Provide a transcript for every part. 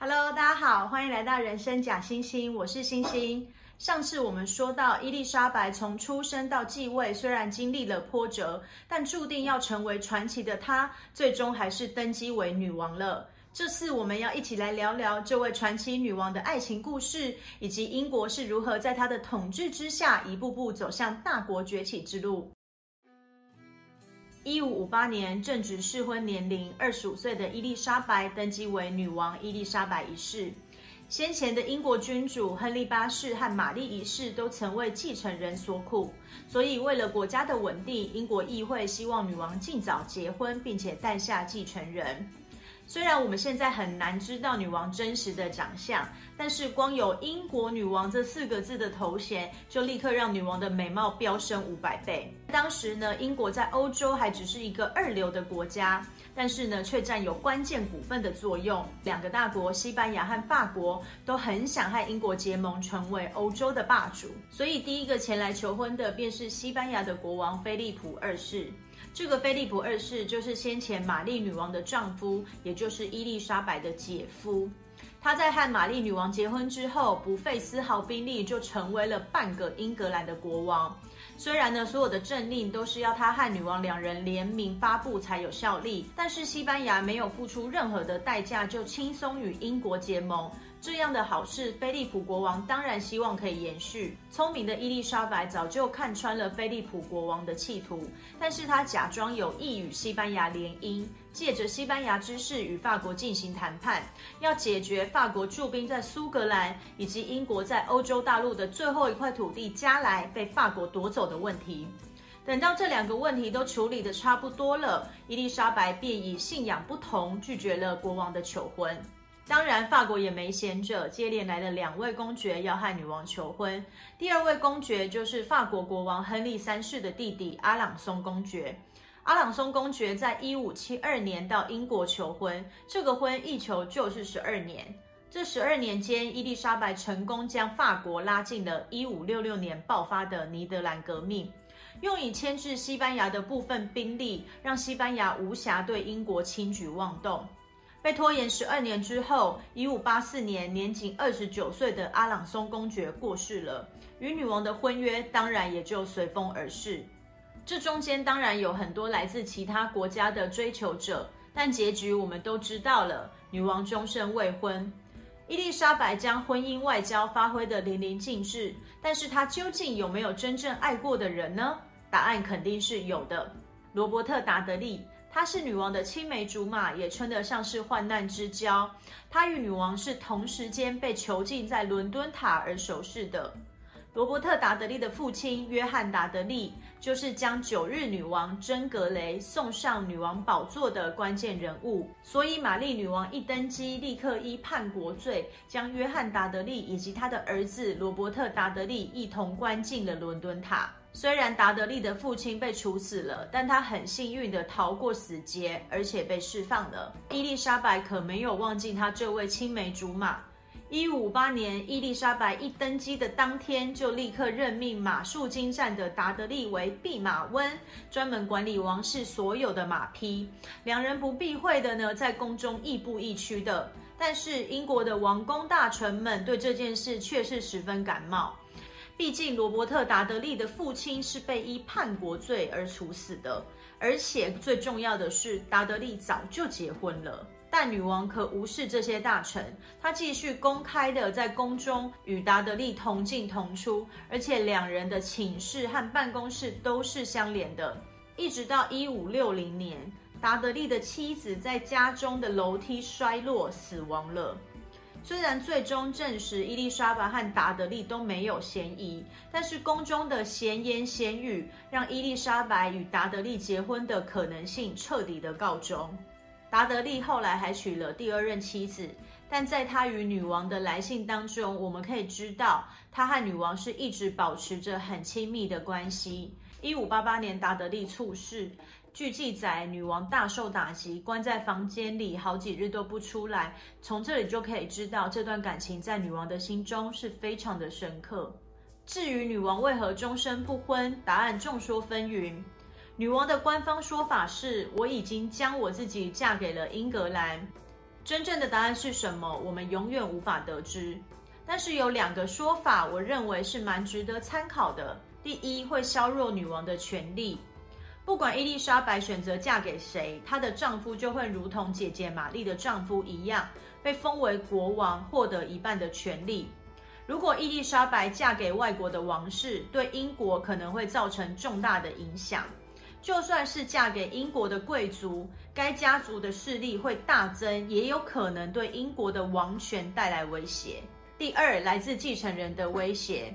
Hello，大家好，欢迎来到人生假星星，我是星星。上次我们说到，伊丽莎白从出生到继位，虽然经历了波折，但注定要成为传奇的她，最终还是登基为女王了。这次我们要一起来聊聊这位传奇女王的爱情故事，以及英国是如何在她的统治之下，一步步走向大国崛起之路。一五五八年，正值适婚年龄，二十五岁的伊丽莎白登基为女王伊丽莎白一世。先前的英国君主亨利八世和玛丽一世都曾为继承人所苦，所以为了国家的稳定，英国议会希望女王尽早结婚，并且诞下继承人。虽然我们现在很难知道女王真实的长相，但是光有“英国女王”这四个字的头衔，就立刻让女王的美貌飙升五百倍。当时呢，英国在欧洲还只是一个二流的国家，但是呢，却占有关键股份的作用。两个大国，西班牙和法国，都很想和英国结盟，成为欧洲的霸主。所以，第一个前来求婚的便是西班牙的国王菲利普二世。这个菲利普二世就是先前玛丽女王的丈夫，也就是伊丽莎白的姐夫。他在和玛丽女王结婚之后，不费丝毫兵力就成为了半个英格兰的国王。虽然呢，所有的政令都是要他和女王两人联名发布才有效力，但是西班牙没有付出任何的代价就轻松与英国结盟。这样的好事，菲利普国王当然希望可以延续。聪明的伊丽莎白早就看穿了菲利普国王的企图，但是她假装有意与西班牙联姻，借着西班牙之势与法国进行谈判，要解决法国驻兵在苏格兰以及英国在欧洲大陆的最后一块土地加莱被法国夺走的问题。等到这两个问题都处理得差不多了，伊丽莎白便以信仰不同拒绝了国王的求婚。当然，法国也没闲着，接连来了两位公爵要和女王求婚。第二位公爵就是法国国王亨利三世的弟弟阿朗松公爵。阿朗松公爵在一五七二年到英国求婚，这个婚一求就是十二年。这十二年间，伊丽莎白成功将法国拉进了一五六六年爆发的尼德兰革命，用以牵制西班牙的部分兵力，让西班牙无暇对英国轻举妄动。被拖延十二年之后，一五八四年，年仅二十九岁的阿朗松公爵过世了，与女王的婚约当然也就随风而逝。这中间当然有很多来自其他国家的追求者，但结局我们都知道了，女王终身未婚。伊丽莎白将婚姻外交发挥得淋漓尽致，但是她究竟有没有真正爱过的人呢？答案肯定是有的，罗伯特·达德利。他是女王的青梅竹马，也称得上是患难之交。他与女王是同时间被囚禁在伦敦塔而熟识的。罗伯特·达德利的父亲约翰·达德利，就是将九日女王珍·格雷送上女王宝座的关键人物。所以，玛丽女王一登基，立刻依叛国罪，将约翰·达德利以及他的儿子罗伯特·达德利一同关进了伦敦塔。虽然达德利的父亲被处死了，但他很幸运地逃过死劫，而且被释放了。伊丽莎白可没有忘记他这位青梅竹马。一五五八年，伊丽莎白一登基的当天，就立刻任命马术精湛的达德利为弼马温，专门管理王室所有的马匹。两人不避讳的呢，在宫中亦步亦趋的。但是英国的王公大臣们对这件事却是十分感冒，毕竟罗伯特·达德利的父亲是被依叛国罪而处死的，而且最重要的是，达德利早就结婚了。但女王可无视这些大臣，她继续公开的在宫中与达德利同进同出，而且两人的寝室和办公室都是相连的。一直到一五六零年，达德利的妻子在家中的楼梯摔落死亡了。虽然最终证实伊丽莎白和达德利都没有嫌疑，但是宫中的闲言闲语让伊丽莎白与达德利结婚的可能性彻底的告终。达德利后来还娶了第二任妻子，但在他与女王的来信当中，我们可以知道他和女王是一直保持着很亲密的关系。一五八八年，达德利猝逝，据记载，女王大受打击，关在房间里好几日都不出来。从这里就可以知道，这段感情在女王的心中是非常的深刻。至于女王为何终身不婚，答案众说纷纭。女王的官方说法是：“我已经将我自己嫁给了英格兰。”真正的答案是什么，我们永远无法得知。但是有两个说法，我认为是蛮值得参考的。第一，会削弱女王的权利。不管伊丽莎白选择嫁给谁，她的丈夫就会如同姐姐玛丽的丈夫一样，被封为国王，获得一半的权利。如果伊丽莎白嫁给外国的王室，对英国可能会造成重大的影响。就算是嫁给英国的贵族，该家族的势力会大增，也有可能对英国的王权带来威胁。第二，来自继承人的威胁。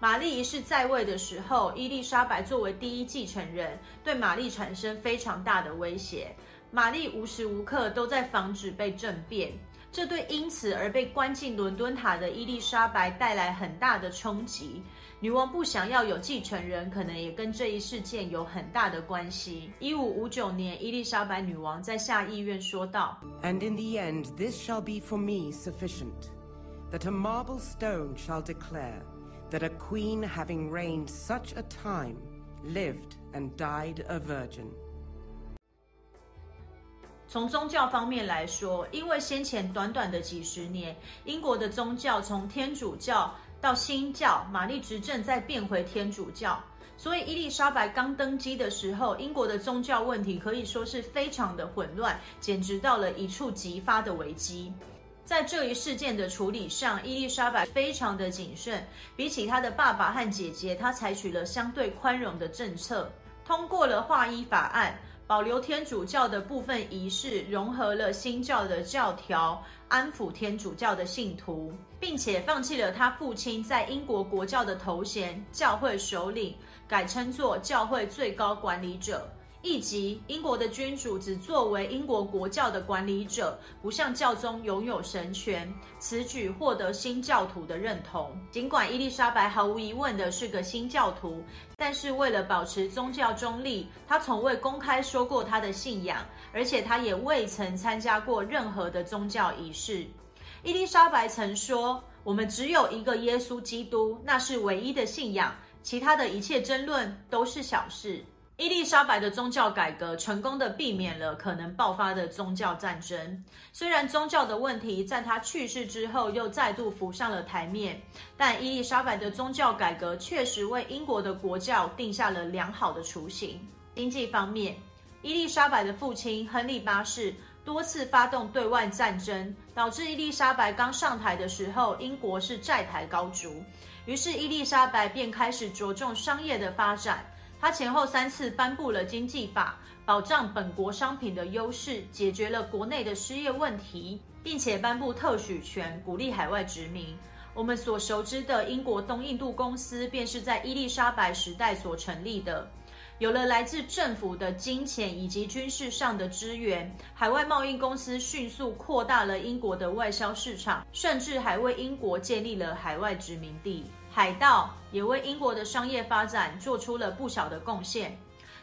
玛丽一世在位的时候，伊丽莎白作为第一继承人，对玛丽产生非常大的威胁。玛丽无时无刻都在防止被政变，这对因此而被关进伦敦塔的伊丽莎白带来很大的冲击。女王不想要有继承人，可能也跟这一事件有很大的关系。一五五九年，伊丽莎白女王在下议院说道：“And in the end, this shall be for me sufficient, that a marble stone shall declare that a queen having reigned such a time lived and died a virgin.” 从宗教方面来说，因为先前短短的几十年，英国的宗教从天主教。到新教，玛丽执政再变回天主教，所以伊丽莎白刚登基的时候，英国的宗教问题可以说是非常的混乱，简直到了一触即发的危机。在这一事件的处理上，伊丽莎白非常的谨慎，比起她的爸爸和姐姐，她采取了相对宽容的政策，通过了划一法案。保留天主教的部分仪式，融合了新教的教条，安抚天主教的信徒，并且放弃了他父亲在英国国教的头衔——教会首领，改称作教会最高管理者。以及英国的君主只作为英国国教的管理者，不像教宗拥有神权。此举获得新教徒的认同。尽管伊丽莎白毫无疑问的是个新教徒，但是为了保持宗教中立，她从未公开说过她的信仰，而且她也未曾参加过任何的宗教仪式。伊丽莎白曾说：“我们只有一个耶稣基督，那是唯一的信仰，其他的一切争论都是小事。”伊丽莎白的宗教改革成功地避免了可能爆发的宗教战争。虽然宗教的问题在她去世之后又再度浮上了台面，但伊丽莎白的宗教改革确实为英国的国教定下了良好的雏形。经济方面，伊丽莎白的父亲亨利八世多次发动对外战争，导致伊丽莎白刚上台的时候，英国是债台高筑。于是伊丽莎白便开始着重商业的发展。他前后三次颁布了经济法，保障本国商品的优势，解决了国内的失业问题，并且颁布特许权，鼓励海外殖民。我们所熟知的英国东印度公司，便是在伊丽莎白时代所成立的。有了来自政府的金钱以及军事上的支援，海外贸易公司迅速扩大了英国的外销市场，甚至还为英国建立了海外殖民地。海盗也为英国的商业发展做出了不小的贡献。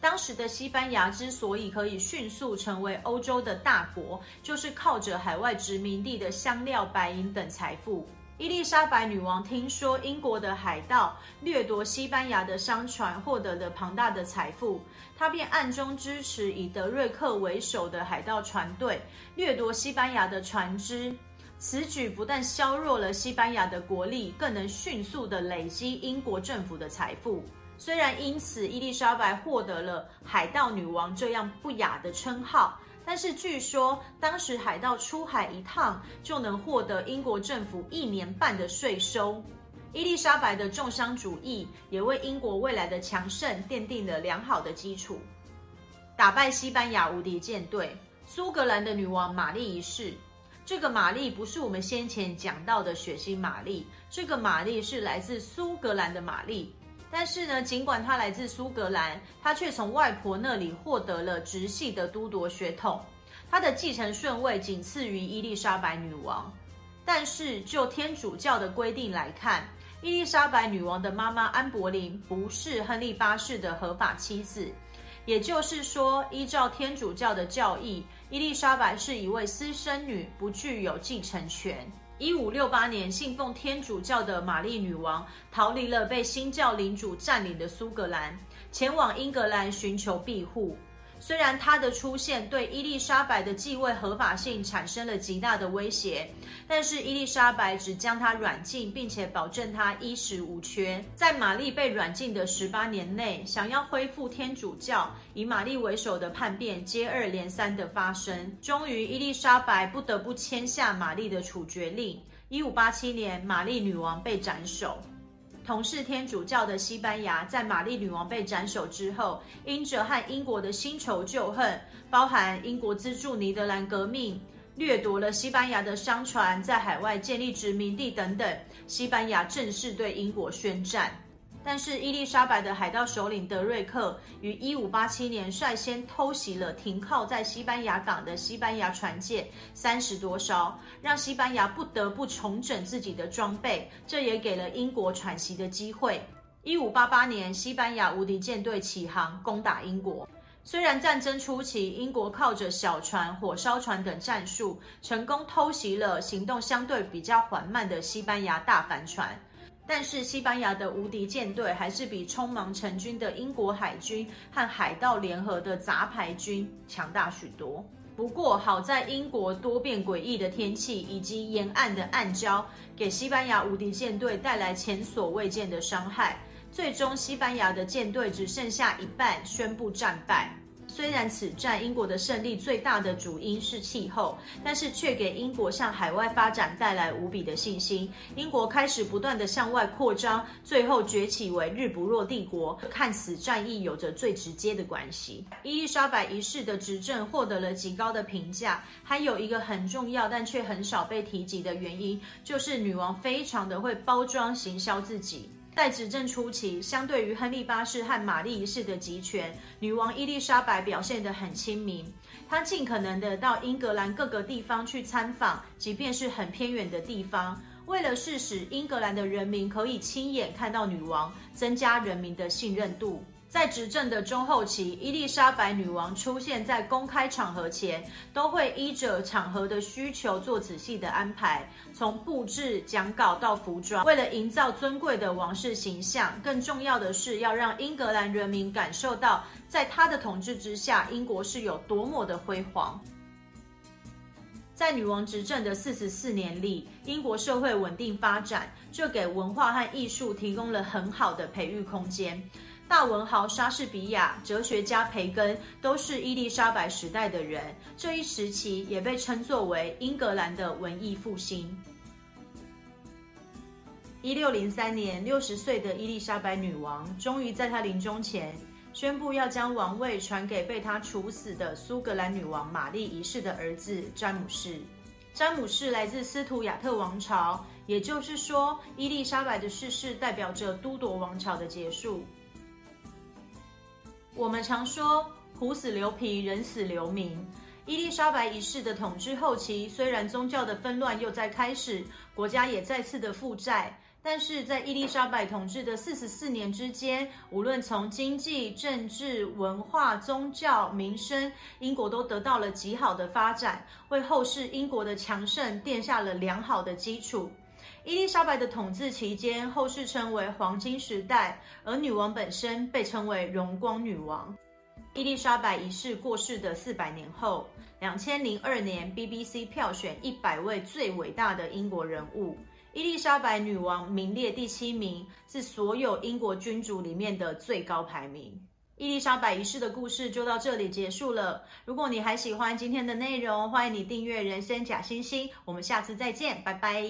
当时的西班牙之所以可以迅速成为欧洲的大国，就是靠着海外殖民地的香料、白银等财富。伊丽莎白女王听说英国的海盗掠夺西班牙的商船，获得了庞大的财富，她便暗中支持以德瑞克为首的海盗船队，掠夺西班牙的船只。此举不但削弱了西班牙的国力，更能迅速地累积英国政府的财富。虽然因此伊丽莎白获得了“海盗女王”这样不雅的称号，但是据说当时海盗出海一趟就能获得英国政府一年半的税收。伊丽莎白的重商主义也为英国未来的强盛奠定了良好的基础。打败西班牙无敌舰队，苏格兰的女王玛丽一世。这个玛丽不是我们先前讲到的血腥玛丽，这个玛丽是来自苏格兰的玛丽。但是呢，尽管她来自苏格兰，她却从外婆那里获得了直系的都铎血统，她的继承顺位仅次于伊丽莎白女王。但是就天主教的规定来看，伊丽莎白女王的妈妈安柏林不是亨利八世的合法妻子。也就是说，依照天主教的教义，伊丽莎白是一位私生女，不具有继承权。一五六八年，信奉天主教的玛丽女王逃离了被新教领主占领的苏格兰，前往英格兰寻求庇护。虽然她的出现对伊丽莎白的继位合法性产生了极大的威胁，但是伊丽莎白只将她软禁，并且保证她衣食无缺。在玛丽被软禁的十八年内，想要恢复天主教，以玛丽为首的叛变接二连三的发生，终于伊丽莎白不得不签下玛丽的处决令。一五八七年，玛丽女王被斩首。同是天主教的西班牙，在玛丽女王被斩首之后，因着和英国的新仇旧恨，包含英国资助尼德兰革命、掠夺了西班牙的商船，在海外建立殖民地等等，西班牙正式对英国宣战。但是伊丽莎白的海盗首领德瑞克于一五八七年率先偷袭了停靠在西班牙港的西班牙船舰三十多艘，让西班牙不得不重整自己的装备，这也给了英国喘息的机会。一五八八年，西班牙无敌舰队起航攻打英国。虽然战争初期，英国靠着小船、火烧船等战术，成功偷袭了行动相对比较缓慢的西班牙大帆船。但是西班牙的无敌舰队还是比匆忙成军的英国海军和海盗联合的杂牌军强大许多。不过好在英国多变诡异的天气以及沿岸的暗礁，给西班牙无敌舰队带来前所未见的伤害。最终，西班牙的舰队只剩下一半，宣布战败。虽然此战英国的胜利最大的主因是气候，但是却给英国向海外发展带来无比的信心。英国开始不断地向外扩张，最后崛起为日不落帝国，看此战役有着最直接的关系。伊丽莎白一世的执政获得了极高的评价，还有一个很重要但却很少被提及的原因，就是女王非常的会包装行销自己。在执政初期，相对于亨利八世和玛丽一世的集权，女王伊丽莎白表现得很亲民。她尽可能的到英格兰各个地方去参访，即便是很偏远的地方，为了是使英格兰的人民可以亲眼看到女王，增加人民的信任度。在执政的中后期，伊丽莎白女王出现在公开场合前，都会依着场合的需求做仔细的安排，从布置、讲稿到服装，为了营造尊贵的王室形象，更重要的是要让英格兰人民感受到，在她的统治之下，英国是有多么的辉煌。在女王执政的四十四年里，英国社会稳定发展，就给文化和艺术提供了很好的培育空间。大文豪莎士比亚、哲学家培根都是伊丽莎白时代的人，这一时期也被称作为英格兰的文艺复兴。一六零三年，六十岁的伊丽莎白女王终于在她临终前宣布要将王位传给被她处死的苏格兰女王玛丽一世的儿子詹姆士。詹姆士来自斯图亚特王朝，也就是说，伊丽莎白的逝世代表着都铎王朝的结束。我们常说“虎死留皮，人死留名”。伊丽莎白一世的统治后期，虽然宗教的纷乱又在开始，国家也再次的负债，但是在伊丽莎白统治的四十四年之间，无论从经济、政治、文化、宗教、民生，英国都得到了极好的发展，为后世英国的强盛奠下了良好的基础。伊丽莎白的统治期间，后世称为黄金时代，而女王本身被称为荣光女王。伊丽莎白一世过世的四百年后，两千零二年，BBC 票选一百位最伟大的英国人物，伊丽莎白女王名列第七名，是所有英国君主里面的最高排名。伊丽莎白一世的故事就到这里结束了。如果你还喜欢今天的内容，欢迎你订阅《人生假星星》，我们下次再见，拜拜。